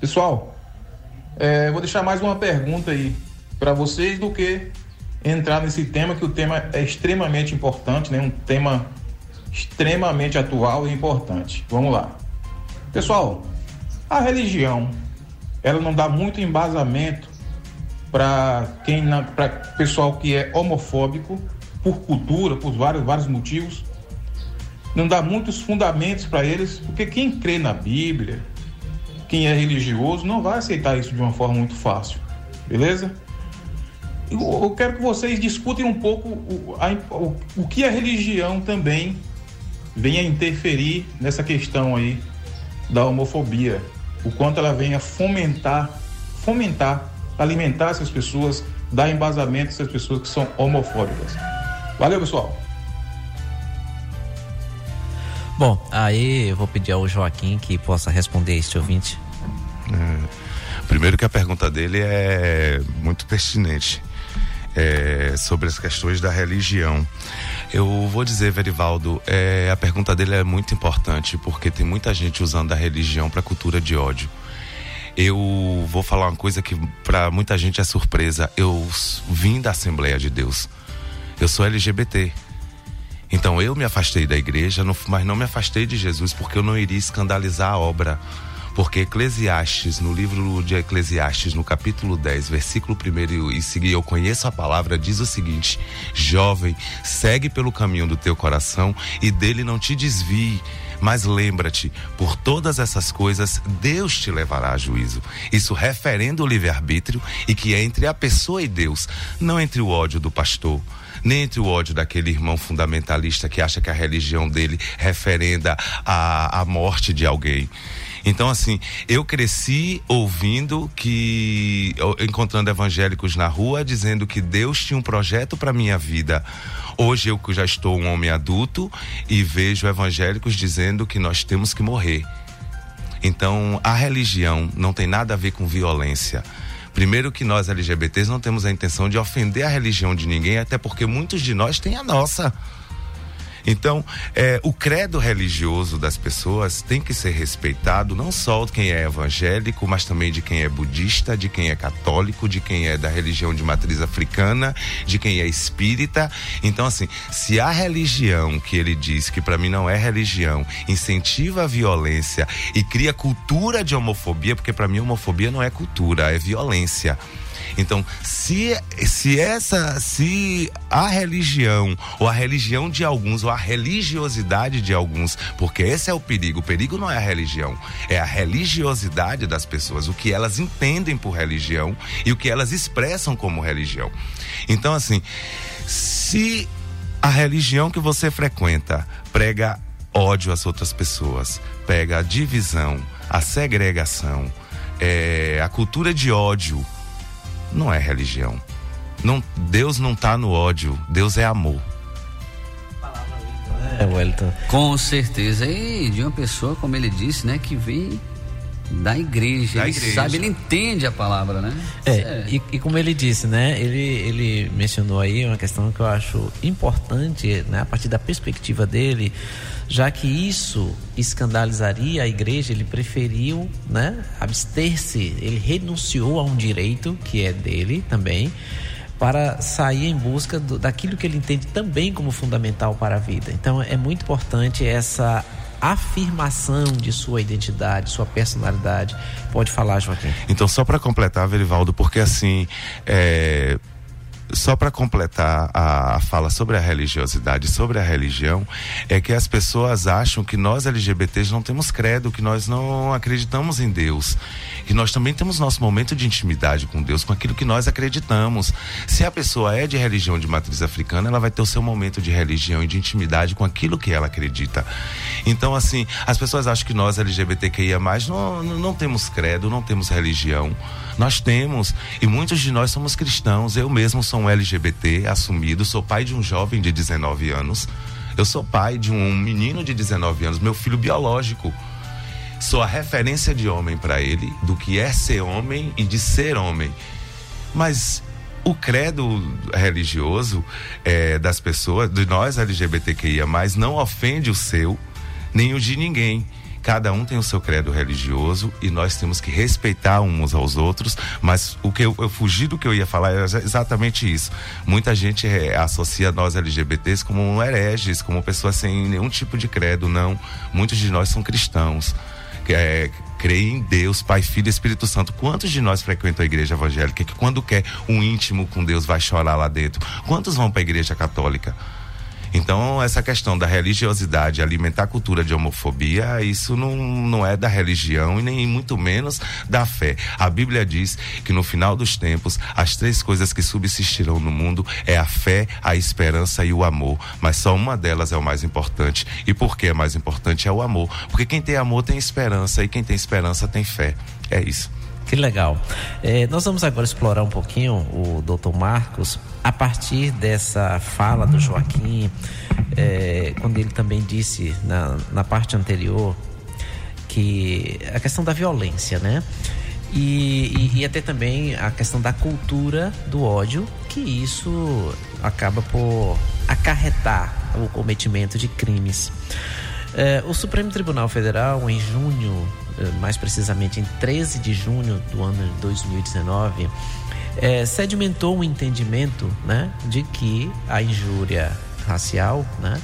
Pessoal, é, vou deixar mais uma pergunta aí para vocês do que entrar nesse tema, que o tema é extremamente importante, né? Um tema extremamente atual e importante. Vamos lá. Pessoal, a religião, ela não dá muito embasamento para quem para pessoal que é homofóbico por cultura, por vários vários motivos não dá muitos fundamentos para eles, porque quem crê na Bíblia, quem é religioso, não vai aceitar isso de uma forma muito fácil, beleza? Eu, quero que vocês discutem um pouco o, a, o, o que a religião também venha interferir nessa questão aí da homofobia, o quanto ela venha fomentar, fomentar, alimentar essas pessoas, dar embasamento a essas pessoas que são homofóbicas. Valeu, pessoal! Bom, aí eu vou pedir ao Joaquim que possa responder este ouvinte. É, primeiro que a pergunta dele é muito pertinente. É, sobre as questões da religião. Eu vou dizer, Verivaldo, é, a pergunta dele é muito importante porque tem muita gente usando a religião para cultura de ódio. Eu vou falar uma coisa que para muita gente é surpresa. Eu vim da Assembleia de Deus. Eu sou LGBT. Então eu me afastei da igreja, mas não me afastei de Jesus porque eu não iria escandalizar a obra. Porque Eclesiastes, no livro de Eclesiastes, no capítulo 10, versículo 1 e seguir, eu conheço a palavra, diz o seguinte: Jovem, segue pelo caminho do teu coração e dele não te desvie. Mas lembra-te, por todas essas coisas, Deus te levará a juízo. Isso referendo o livre-arbítrio e que é entre a pessoa e Deus, não entre o ódio do pastor nem entre o ódio daquele irmão fundamentalista que acha que a religião dele referenda a, a morte de alguém. Então, assim, eu cresci ouvindo que, encontrando evangélicos na rua, dizendo que Deus tinha um projeto para minha vida. Hoje eu já estou um homem adulto e vejo evangélicos dizendo que nós temos que morrer. Então, a religião não tem nada a ver com violência. Primeiro que nós LGBTs não temos a intenção de ofender a religião de ninguém, até porque muitos de nós têm a nossa. Então, é, o credo religioso das pessoas tem que ser respeitado, não só de quem é evangélico, mas também de quem é budista, de quem é católico, de quem é da religião de matriz africana, de quem é espírita. Então, assim, se a religião que ele diz que para mim não é religião, incentiva a violência e cria cultura de homofobia, porque para mim homofobia não é cultura, é violência. Então, se, se essa, se a religião, ou a religião de alguns, ou a religiosidade de alguns, porque esse é o perigo. O perigo não é a religião, é a religiosidade das pessoas, o que elas entendem por religião e o que elas expressam como religião. Então, assim, se a religião que você frequenta prega ódio às outras pessoas, prega a divisão, a segregação, é, a cultura de ódio, não é religião. Não, Deus não está no ódio, Deus é amor. É, Wellington. Com certeza. E de uma pessoa, como ele disse, né, que vem da igreja. Da ele igreja. sabe, ele entende a palavra, né? É, é. E, e, como ele disse, né? Ele, ele mencionou aí uma questão que eu acho importante, né? A partir da perspectiva dele, já que isso escandalizaria a igreja, ele preferiu, né? Abster-se, ele renunciou a um direito que é dele também para sair em busca do, daquilo que ele entende também como fundamental para a vida. Então é muito importante essa afirmação de sua identidade, sua personalidade. Pode falar, Joaquim. Então, só para completar, Verivaldo, porque assim, é, só para completar a fala sobre a religiosidade, sobre a religião, é que as pessoas acham que nós LGBTs não temos credo, que nós não acreditamos em Deus, que nós também temos nosso momento de intimidade com Deus, com aquilo que nós acreditamos. Se a pessoa é de religião de matriz africana, ela vai ter o seu momento de religião e de intimidade com aquilo que ela acredita. Então, assim, as pessoas acham que nós LGBTQIA não, não temos credo, não temos religião. Nós temos, e muitos de nós somos cristãos. Eu mesmo sou um LGBT assumido, sou pai de um jovem de 19 anos. Eu sou pai de um menino de 19 anos, meu filho biológico. Sou a referência de homem para ele, do que é ser homem e de ser homem. Mas o credo religioso é, das pessoas, de nós LGBTQIA, não ofende o seu, nem o de ninguém. Cada um tem o seu credo religioso e nós temos que respeitar uns aos outros. Mas o que eu, eu fugi do que eu ia falar é exatamente isso. Muita gente é, associa nós LGBTs como hereges, como pessoas sem nenhum tipo de credo. Não. Muitos de nós são cristãos. É, creem em Deus, Pai, Filho e Espírito Santo. Quantos de nós frequentam a igreja evangélica que quando quer um íntimo com Deus vai chorar lá dentro? Quantos vão para a igreja católica? Então, essa questão da religiosidade, alimentar a cultura de homofobia, isso não, não é da religião e nem muito menos da fé. A Bíblia diz que no final dos tempos, as três coisas que subsistirão no mundo é a fé, a esperança e o amor. Mas só uma delas é o mais importante. E por que é mais importante? É o amor. Porque quem tem amor tem esperança e quem tem esperança tem fé. É isso. Que legal. É, nós vamos agora explorar um pouquinho o doutor Marcos a partir dessa fala do Joaquim, é, quando ele também disse na, na parte anterior que a questão da violência, né? E, e, e, até também a questão da cultura do ódio, que isso acaba por acarretar o cometimento de crimes. É, o Supremo Tribunal Federal, em junho mais precisamente em 13 de junho do ano de 2019, é, sedimentou um entendimento né, de que a injúria racial, né,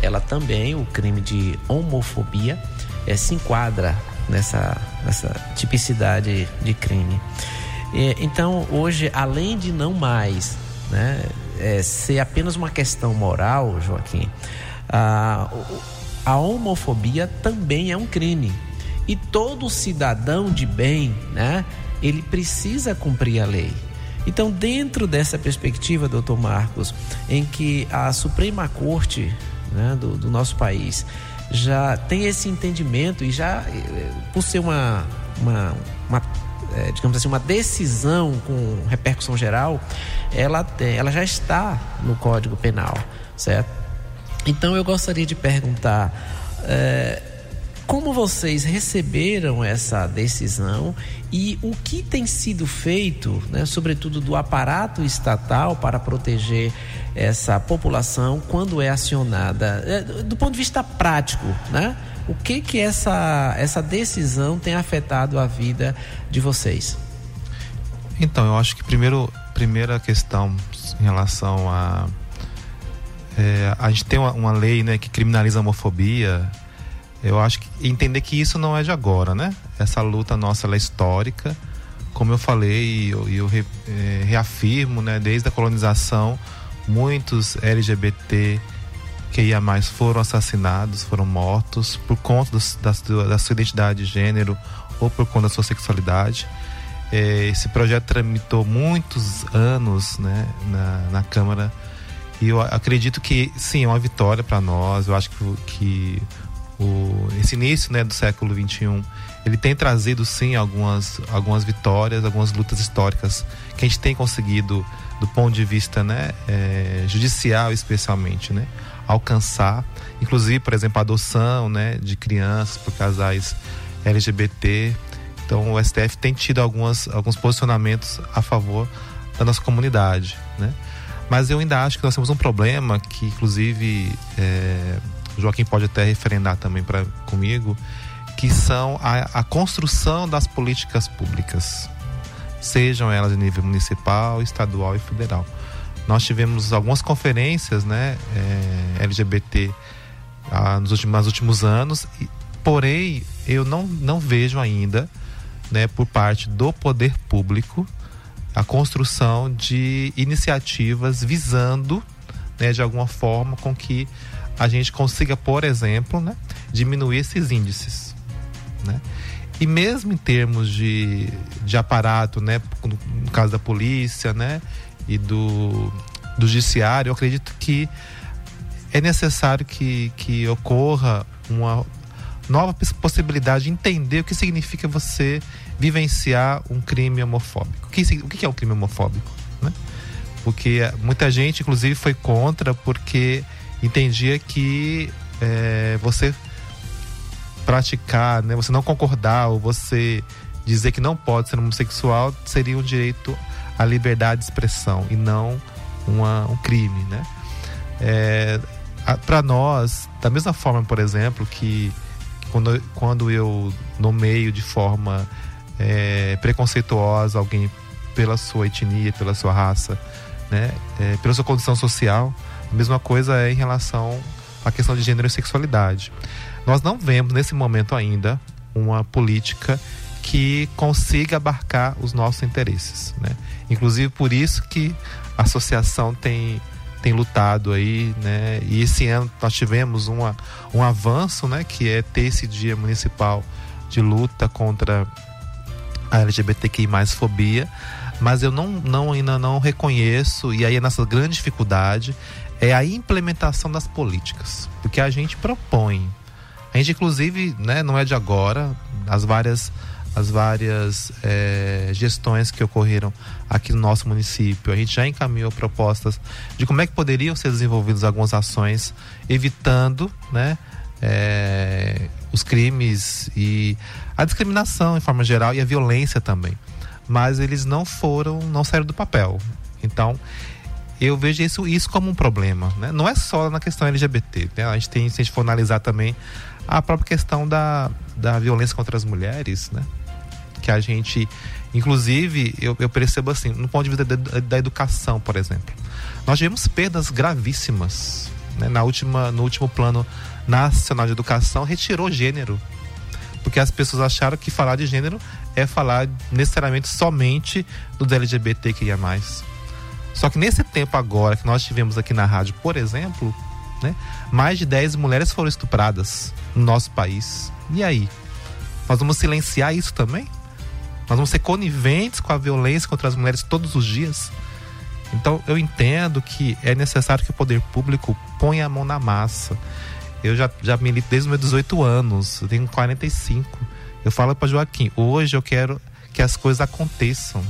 ela também, o crime de homofobia, é, se enquadra nessa, nessa tipicidade de crime. Então, hoje, além de não mais né, é, ser apenas uma questão moral, Joaquim, a, a homofobia também é um crime. E todo cidadão de bem, né, ele precisa cumprir a lei. Então, dentro dessa perspectiva, doutor Marcos, em que a Suprema Corte né, do, do, nosso país já tem esse entendimento e já, eh, por ser uma, uma, uma é, digamos assim, uma decisão com repercussão geral, ela, tem, ela já está no Código Penal, certo? Então, eu gostaria de perguntar. É, como vocês receberam essa decisão e o que tem sido feito, né, sobretudo do aparato estatal, para proteger essa população quando é acionada, é, do ponto de vista prático, né? O que que essa, essa decisão tem afetado a vida de vocês? Então, eu acho que primeiro, primeira questão em relação a é, a gente tem uma, uma lei né, que criminaliza a homofobia eu acho que entender que isso não é de agora, né? Essa luta nossa é histórica. Como eu falei e eu, eu re, é, reafirmo, né? Desde a colonização, muitos LGBT que ia mais foram assassinados, foram mortos por conta dos, da, da sua identidade de gênero ou por conta da sua sexualidade. É, esse projeto tramitou muitos anos né, na, na Câmara e eu acredito que sim, é uma vitória para nós. Eu acho que, que o, esse início né, do século XXI, ele tem trazido sim algumas, algumas vitórias, algumas lutas históricas que a gente tem conseguido, do ponto de vista né, é, judicial especialmente, né, alcançar. Inclusive, por exemplo, a adoção né, de crianças por casais LGBT. Então, o STF tem tido algumas, alguns posicionamentos a favor da nossa comunidade. Né? Mas eu ainda acho que nós temos um problema que, inclusive, é, o Joaquim pode até referendar também para comigo, que são a, a, construção das políticas públicas, sejam elas de nível municipal, estadual e federal. Nós tivemos algumas conferências, né, é, LGBT ah, nos, últimos, nos últimos anos, e, porém eu não, não vejo ainda, né, por parte do poder público, a construção de iniciativas visando, né, de alguma forma, com que a gente consiga, por exemplo, né, diminuir esses índices. Né? E mesmo em termos de, de aparato, né, no, caso da polícia né, e do, do judiciário, eu acredito que é necessário que, que ocorra uma nova possibilidade de entender o que significa você vivenciar um crime homofóbico. O que, o que é um crime homofóbico? Né? Porque muita gente, inclusive, foi contra porque entendia que é, você praticar, né, você não concordar ou você dizer que não pode ser homossexual seria um direito à liberdade de expressão e não uma, um crime, né? É, para nós, da mesma forma, por exemplo, que, quando, quando eu nomeio de forma é, preconceituosa alguém pela sua etnia, pela sua raça, né, é, pela sua condição social, a mesma coisa é em relação à questão de gênero e sexualidade. Nós não vemos nesse momento ainda uma política que consiga abarcar os nossos interesses, né? Inclusive por isso que a associação tem tem lutado aí, né? E esse ano nós tivemos uma, um avanço, né? Que é ter esse dia municipal de luta contra a LGBTQI mais fobia, mas eu não, não ainda não reconheço e aí a nossa grande dificuldade é a implementação das políticas, porque a gente propõe, a gente inclusive, né? Não é de agora, as várias as várias é, gestões que ocorreram aqui no nosso município. A gente já encaminhou propostas de como é que poderiam ser desenvolvidas algumas ações, evitando né, é, os crimes e a discriminação em forma geral e a violência também. Mas eles não foram, não saíram do papel. Então, eu vejo isso, isso como um problema. Né? Não é só na questão LGBT. Né? A gente tem, se a gente for analisar também a própria questão da, da violência contra as mulheres, né? que a gente, inclusive, eu, eu percebo assim, no ponto de vista da, da educação, por exemplo, nós tivemos perdas gravíssimas. Né? Na última, no último plano nacional de educação, retirou gênero. Porque as pessoas acharam que falar de gênero é falar necessariamente somente do LGBT que ia mais. Só que nesse tempo agora que nós tivemos aqui na rádio, por exemplo, né, mais de 10 mulheres foram estupradas no nosso país. E aí? Nós vamos silenciar isso também? Nós vamos ser coniventes com a violência contra as mulheres todos os dias. Então eu entendo que é necessário que o poder público ponha a mão na massa. Eu já, já milito desde os meus 18 anos, eu tenho 45. Eu falo para Joaquim, hoje eu quero que as coisas aconteçam.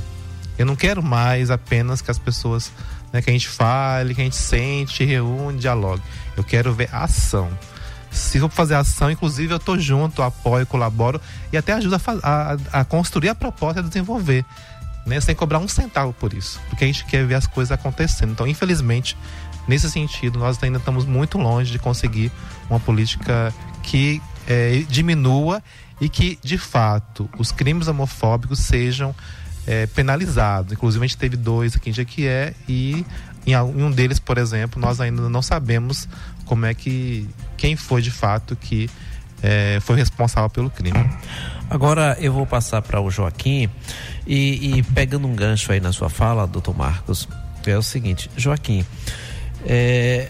Eu não quero mais apenas que as pessoas, né, que a gente fale, que a gente sente, reúne, dialogue. Eu quero ver ação se for fazer ação, inclusive eu tô junto, apoio, colaboro e até ajudo a, a, a construir a proposta e a desenvolver. Né, sem cobrar um centavo por isso, porque a gente quer ver as coisas acontecendo. Então, infelizmente, nesse sentido, nós ainda estamos muito longe de conseguir uma política que é, diminua e que, de fato, os crimes homofóbicos sejam é, penalizados. Inclusive, a gente teve dois aqui em Jequié e em um deles, por exemplo, nós ainda não sabemos como é que quem foi de fato que é, foi responsável pelo crime. Agora eu vou passar para o Joaquim e, e, pegando um gancho aí na sua fala, doutor Marcos, é o seguinte, Joaquim, é,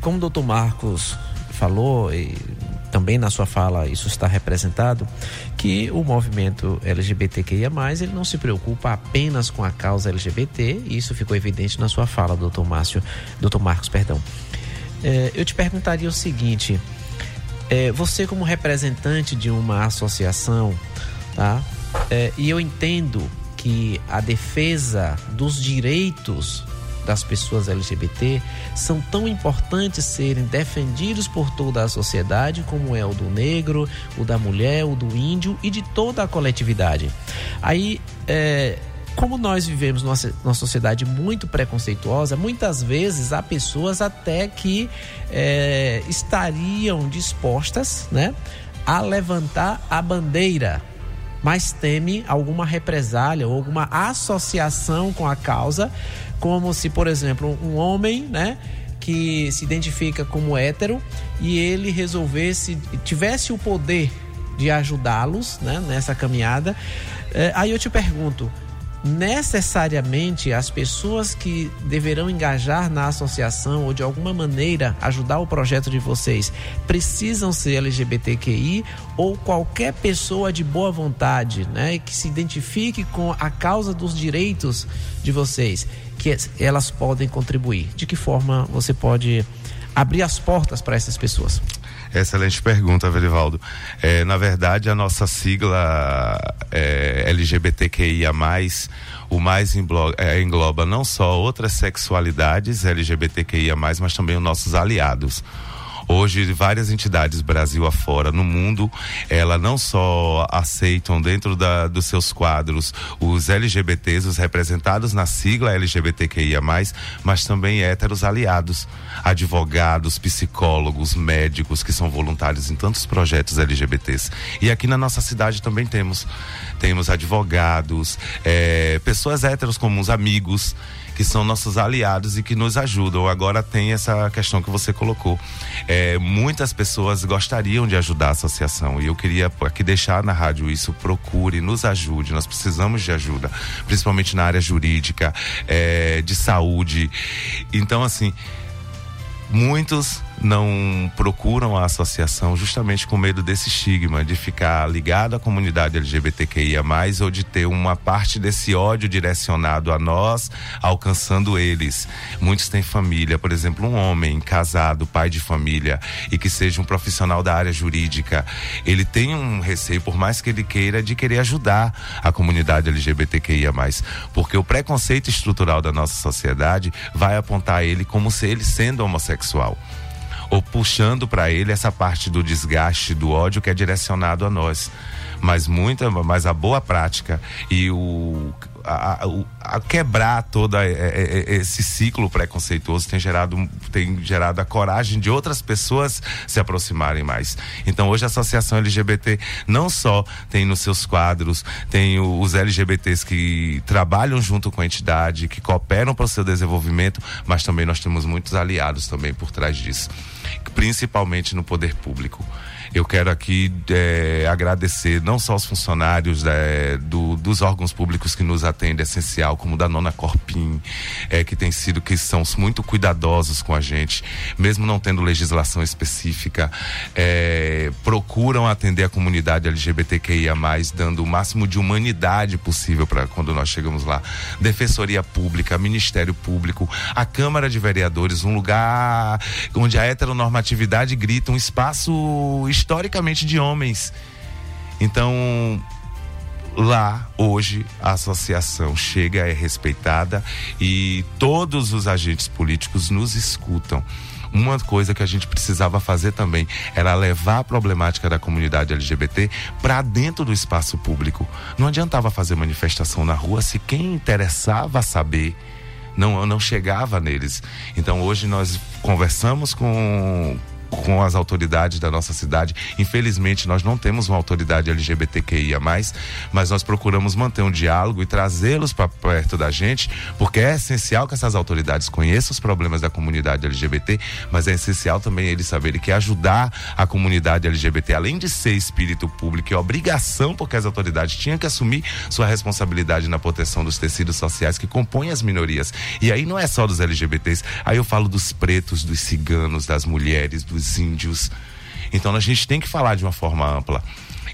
como o doutor Marcos falou e também na sua fala isso está representado, que o movimento LGBTQIA+, ele não se preocupa apenas com a causa LGBT, e isso ficou evidente na sua fala, doutor Márcio, doutor Marcos, perdão. É, eu te perguntaria o seguinte: é, você, como representante de uma associação, tá? É, e eu entendo que a defesa dos direitos das pessoas LGBT são tão importantes serem defendidos por toda a sociedade, como é o do negro, o da mulher, o do índio e de toda a coletividade. Aí, é, como nós vivemos numa, numa sociedade muito preconceituosa, muitas vezes há pessoas até que é, estariam dispostas né, a levantar a bandeira, mas teme alguma represália ou alguma associação com a causa, como se, por exemplo, um homem, né? que se identifica como hétero e ele resolvesse, tivesse o poder de ajudá-los né, nessa caminhada. É, aí eu te pergunto: necessariamente as pessoas que deverão engajar na associação ou de alguma maneira ajudar o projeto de vocês precisam ser LGBTQI ou qualquer pessoa de boa vontade, né, que se identifique com a causa dos direitos de vocês, que elas podem contribuir. De que forma você pode abrir as portas para essas pessoas? Excelente pergunta, Verivaldo. É, na verdade, a nossa sigla é, LGBTQIA, o mais engloba, é, engloba não só outras sexualidades LGBTQIA, mas também os nossos aliados. Hoje, várias entidades Brasil afora, no mundo, ela não só aceitam dentro da, dos seus quadros os LGBTs, os representados na sigla LGBTQIA, mas também héteros aliados, advogados, psicólogos, médicos que são voluntários em tantos projetos LGBTs. E aqui na nossa cidade também temos. Temos advogados, é, pessoas héteros comuns, amigos que são nossos aliados e que nos ajudam. Agora tem essa questão que você colocou. É, muitas pessoas gostariam de ajudar a associação e eu queria aqui deixar na rádio isso. Procure, nos ajude. Nós precisamos de ajuda, principalmente na área jurídica, é, de saúde. Então, assim, muitos não procuram a associação justamente com medo desse estigma de ficar ligado à comunidade LGBTQIA, ou de ter uma parte desse ódio direcionado a nós, alcançando eles. Muitos têm família, por exemplo, um homem casado, pai de família e que seja um profissional da área jurídica, ele tem um receio, por mais que ele queira, de querer ajudar a comunidade LGBTQIA, porque o preconceito estrutural da nossa sociedade vai apontar ele como se ele sendo homossexual ou puxando para ele essa parte do desgaste, do ódio que é direcionado a nós. Mas muita, mas a boa prática e o a, a, a, quebrar todo esse ciclo preconceituoso tem gerado, tem gerado a coragem de outras pessoas se aproximarem mais. Então hoje a Associação LGBT não só tem nos seus quadros, tem os LGBTs que trabalham junto com a entidade, que cooperam para o seu desenvolvimento, mas também nós temos muitos aliados também por trás disso principalmente no poder público. Eu quero aqui é, agradecer não só os funcionários é, do, dos órgãos públicos que nos atendem, essencial, como da Nona Corpim, é, que tem sido, que são muito cuidadosos com a gente, mesmo não tendo legislação específica, é, procuram atender a comunidade LGBTQIA, dando o máximo de humanidade possível para quando nós chegamos lá. Defensoria Pública, Ministério Público, a Câmara de Vereadores, um lugar onde a heteronormatividade grita, um espaço historicamente de homens. Então, lá hoje a associação chega, é respeitada e todos os agentes políticos nos escutam. Uma coisa que a gente precisava fazer também era levar a problemática da comunidade LGBT para dentro do espaço público. Não adiantava fazer manifestação na rua se quem interessava saber não não chegava neles. Então hoje nós conversamos com com as autoridades da nossa cidade. Infelizmente, nós não temos uma autoridade LGBTQIA, mas nós procuramos manter um diálogo e trazê-los para perto da gente, porque é essencial que essas autoridades conheçam os problemas da comunidade LGBT, mas é essencial também eles saberem que ajudar a comunidade LGBT, além de ser espírito público, é obrigação, porque as autoridades tinham que assumir sua responsabilidade na proteção dos tecidos sociais que compõem as minorias. E aí não é só dos LGBTs, aí eu falo dos pretos, dos ciganos, das mulheres, dos os índios. Então a gente tem que falar de uma forma ampla.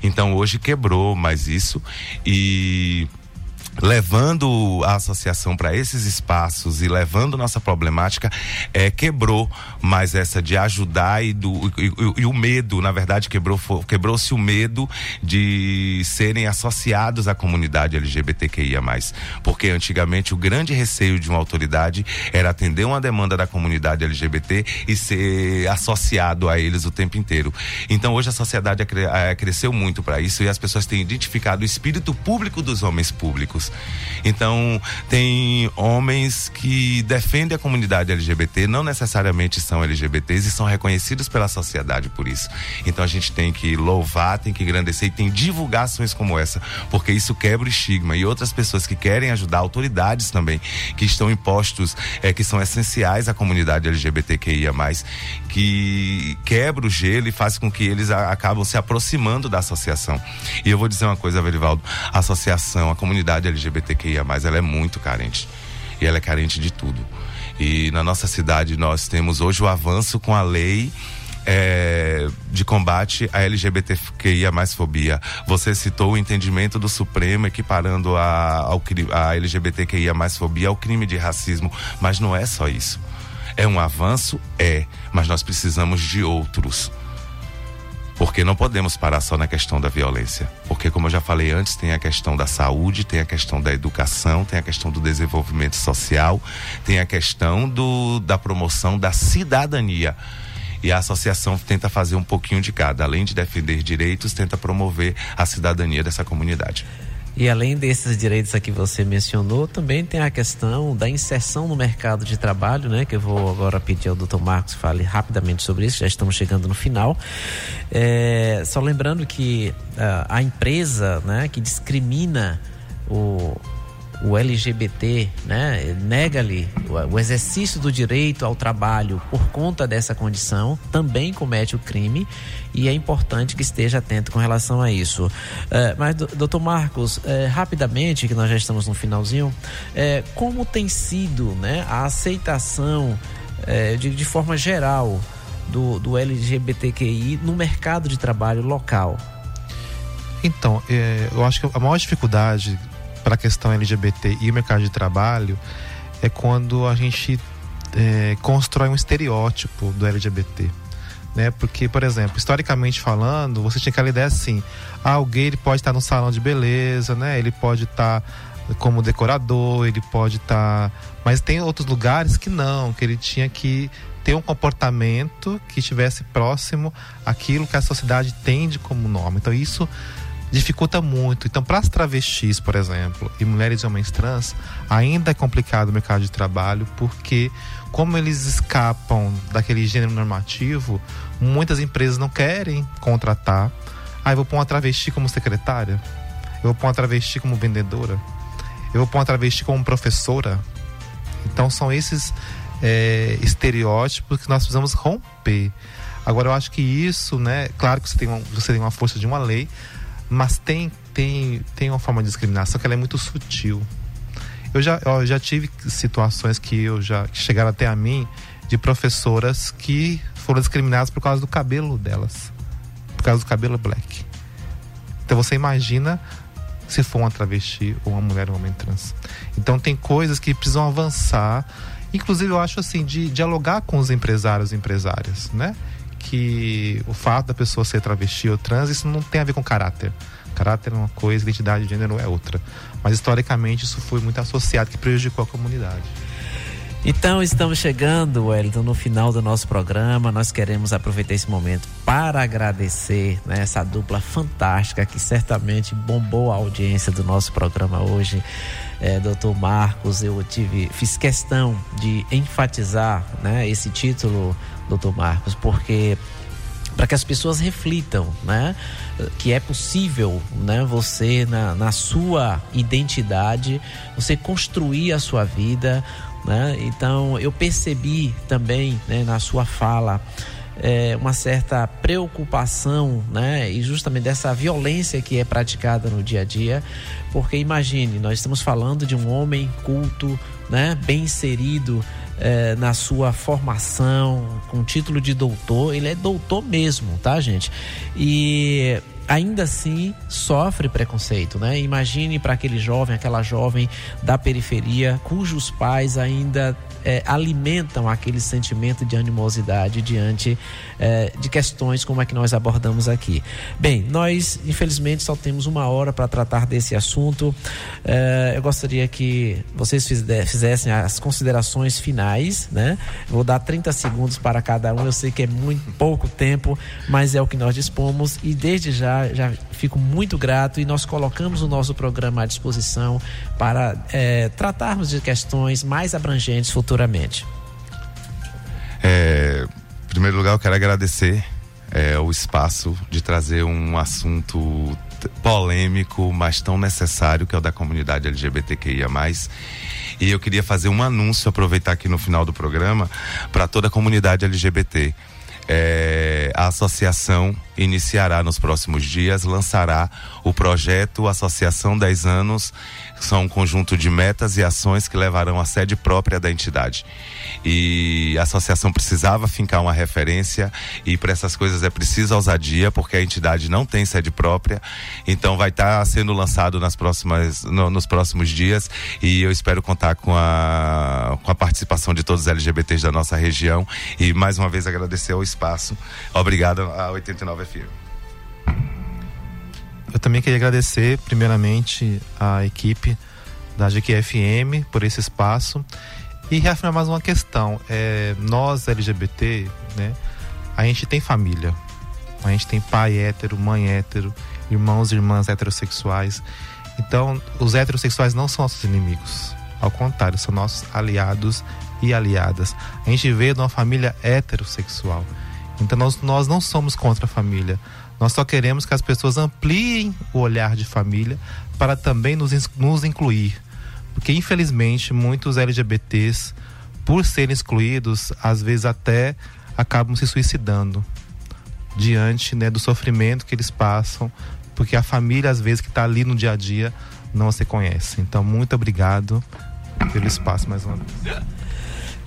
Então hoje quebrou mais isso e levando a associação para esses espaços e levando nossa problemática, é, quebrou mais essa de ajudar e, do, e, e, e o medo, na verdade, quebrou quebrou-se o medo de serem associados à comunidade LGBTQIA. Porque antigamente o grande receio de uma autoridade era atender uma demanda da comunidade LGBT e ser associado a eles o tempo inteiro. Então hoje a sociedade cresceu muito para isso e as pessoas têm identificado o espírito público dos homens públicos. Então, tem homens que defendem a comunidade LGBT, não necessariamente são LGBTs e são reconhecidos pela sociedade por isso. Então, a gente tem que louvar, tem que engrandecer e tem que divulgar como essa, porque isso quebra o estigma. E outras pessoas que querem ajudar, autoridades também, que estão impostos, é, que são essenciais à comunidade LGBTQIA, que quebra o gelo e faz com que eles a, acabam se aproximando da associação. E eu vou dizer uma coisa, Verivaldo: a associação, a comunidade LGBT LGBTQIA+, ela é muito carente. E ela é carente de tudo. E na nossa cidade nós temos hoje o avanço com a lei é, de combate à LGBTQIA mais fobia. Você citou o entendimento do Supremo equiparando a, ao, a LGBTQIA mais fobia ao crime de racismo, mas não é só isso. É um avanço? É, mas nós precisamos de outros. Porque não podemos parar só na questão da violência. Porque, como eu já falei antes, tem a questão da saúde, tem a questão da educação, tem a questão do desenvolvimento social, tem a questão do, da promoção da cidadania. E a associação tenta fazer um pouquinho de cada. Além de defender direitos, tenta promover a cidadania dessa comunidade. E além desses direitos que você mencionou, também tem a questão da inserção no mercado de trabalho, né? Que eu vou agora pedir ao doutor Marcos que fale rapidamente sobre isso, já estamos chegando no final. É, só lembrando que uh, a empresa né, que discrimina o, o LGBT, né, nega-lhe o exercício do direito ao trabalho por conta dessa condição, também comete o crime e é importante que esteja atento com relação a isso. É, mas, doutor Marcos, é, rapidamente, que nós já estamos no finalzinho, é, como tem sido né, a aceitação é, de, de forma geral do, do LGBTQI no mercado de trabalho local? Então, é, eu acho que a maior dificuldade para a questão LGBT e o mercado de trabalho é quando a gente é, constrói um estereótipo do LGBT. Né? Porque, por exemplo, historicamente falando, você tinha aquela ideia assim: ah, o gay ele pode estar no salão de beleza, né? ele pode estar como decorador, ele pode estar. Mas tem outros lugares que não, que ele tinha que ter um comportamento que estivesse próximo àquilo que a sociedade tende como norma. Então, isso dificulta muito. Então, para as travestis, por exemplo, e mulheres e homens trans, ainda é complicado o mercado de trabalho, porque como eles escapam daquele gênero normativo, muitas empresas não querem contratar. Ah, eu vou pôr uma travesti como secretária? Eu vou pôr uma travesti como vendedora? Eu vou pôr uma travesti como professora? Então, são esses é, estereótipos que nós precisamos romper. Agora, eu acho que isso, né? Claro que você tem uma, você tem uma força de uma lei, mas tem, tem, tem uma forma de discriminação que ela é muito sutil. Eu já, eu já tive situações que eu já que chegaram até a mim de professoras que foram discriminadas por causa do cabelo delas, por causa do cabelo black. Então você imagina se for uma travesti ou uma mulher ou um homem trans. Então tem coisas que precisam avançar. Inclusive eu acho assim de dialogar com os empresários e empresárias, né? Que o fato da pessoa ser travesti ou trans, isso não tem a ver com caráter. Caráter é uma coisa, identidade de gênero é outra. Mas historicamente isso foi muito associado, que prejudicou a comunidade. Então estamos chegando, Wellington, no final do nosso programa. Nós queremos aproveitar esse momento para agradecer né, essa dupla fantástica que certamente bombou a audiência do nosso programa hoje. É, Doutor Marcos, eu tive, fiz questão de enfatizar né, esse título doutor Marcos, porque para que as pessoas reflitam, né? Que é possível, né? Você na, na sua identidade, você construir a sua vida, né? Então eu percebi também, né, na sua fala é, uma certa preocupação, né? E justamente dessa violência que é praticada no dia a dia, porque imagine, nós estamos falando de um homem culto, né? Bem inserido é, na sua formação, com título de doutor, ele é doutor mesmo, tá, gente? E ainda assim sofre preconceito, né? Imagine para aquele jovem, aquela jovem da periferia, cujos pais ainda é, alimentam aquele sentimento de animosidade diante é, de questões como é que nós abordamos aqui. Bem, nós infelizmente só temos uma hora para tratar desse assunto. É, eu gostaria que vocês fizessem as considerações finais, né? Vou dar 30 segundos para cada um. Eu sei que é muito pouco tempo, mas é o que nós dispomos e desde já já fico muito grato e nós colocamos o nosso programa à disposição para é, tratarmos de questões mais abrangentes futuramente. É, em primeiro lugar, eu quero agradecer é, o espaço de trazer um assunto polêmico, mas tão necessário, que é o da comunidade LGBTQIA. E eu queria fazer um anúncio, aproveitar aqui no final do programa, para toda a comunidade LGBT. É, a associação iniciará nos próximos dias, lançará o projeto Associação 10 Anos são um conjunto de metas e ações que levarão à sede própria da entidade. E a associação precisava fincar uma referência e para essas coisas é preciso ousadia, porque a entidade não tem sede própria. Então vai estar tá sendo lançado nas próximas, no, nos próximos dias e eu espero contar com a, com a participação de todos os LGBTs da nossa região e mais uma vez agradecer o espaço. Obrigado a 89 Eu também queria agradecer, primeiramente, a equipe da GQFM por esse espaço e reafirmar mais uma questão. É, nós, LGBT, né, a gente tem família. A gente tem pai hétero, mãe hétero, irmãos e irmãs heterossexuais. Então, os heterossexuais não são nossos inimigos. Ao contrário, são nossos aliados e aliadas. A gente veio de uma família heterossexual. Então, nós, nós não somos contra a família. Nós só queremos que as pessoas ampliem o olhar de família para também nos, nos incluir. Porque, infelizmente, muitos LGBTs, por serem excluídos, às vezes até acabam se suicidando diante né, do sofrimento que eles passam, porque a família, às vezes, que está ali no dia a dia, não se conhece. Então, muito obrigado pelo espaço mais uma vez.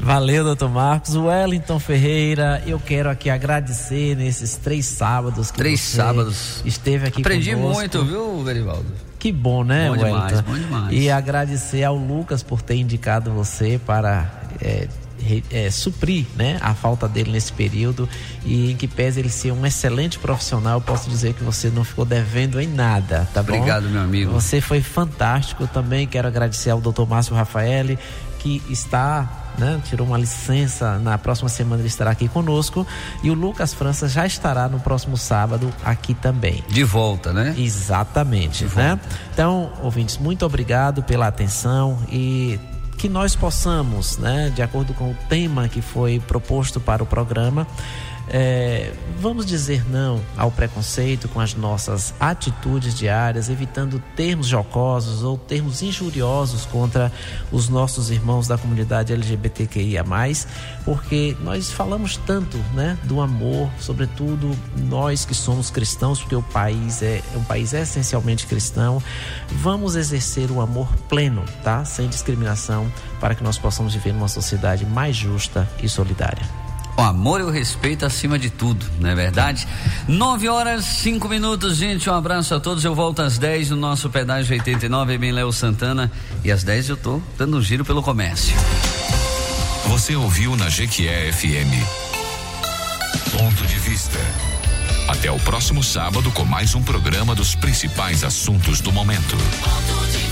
Valeu, doutor Marcos. Wellington Ferreira, eu quero aqui agradecer nesses três sábados que Três sábados. esteve aqui Aprendi conosco. muito, viu, Verivaldo? Que bom, né, Bom Wellington? demais, bom demais. E agradecer ao Lucas por ter indicado você para é, é, suprir né, a falta dele nesse período e em que pese ele ser um excelente profissional, eu posso dizer que você não ficou devendo em nada, tá bom? Obrigado, meu amigo. Você foi fantástico. Também quero agradecer ao Dr. Márcio Rafaeli, que está, né, tirou uma licença. Na próxima semana ele estará aqui conosco. E o Lucas França já estará no próximo sábado aqui também. De volta, né? Exatamente, né? Então, ouvintes, muito obrigado pela atenção e que nós possamos, né, de acordo com o tema que foi proposto para o programa, é, vamos dizer não ao preconceito com as nossas atitudes diárias, evitando termos jocosos ou termos injuriosos contra os nossos irmãos da comunidade LGBTQIA, porque nós falamos tanto né, do amor, sobretudo nós que somos cristãos, porque o país é um país essencialmente cristão. Vamos exercer o amor pleno, tá? Sem discriminação, para que nós possamos viver numa sociedade mais justa e solidária. O amor e o respeito acima de tudo, não é verdade? Nove horas, cinco minutos, gente. Um abraço a todos. Eu volto às 10 no nosso pedágio 89 em Léo Santana. E às 10 eu tô dando um giro pelo comércio. Você ouviu na Jequié FM. Ponto de vista. Até o próximo sábado com mais um programa dos principais assuntos do momento. Ponto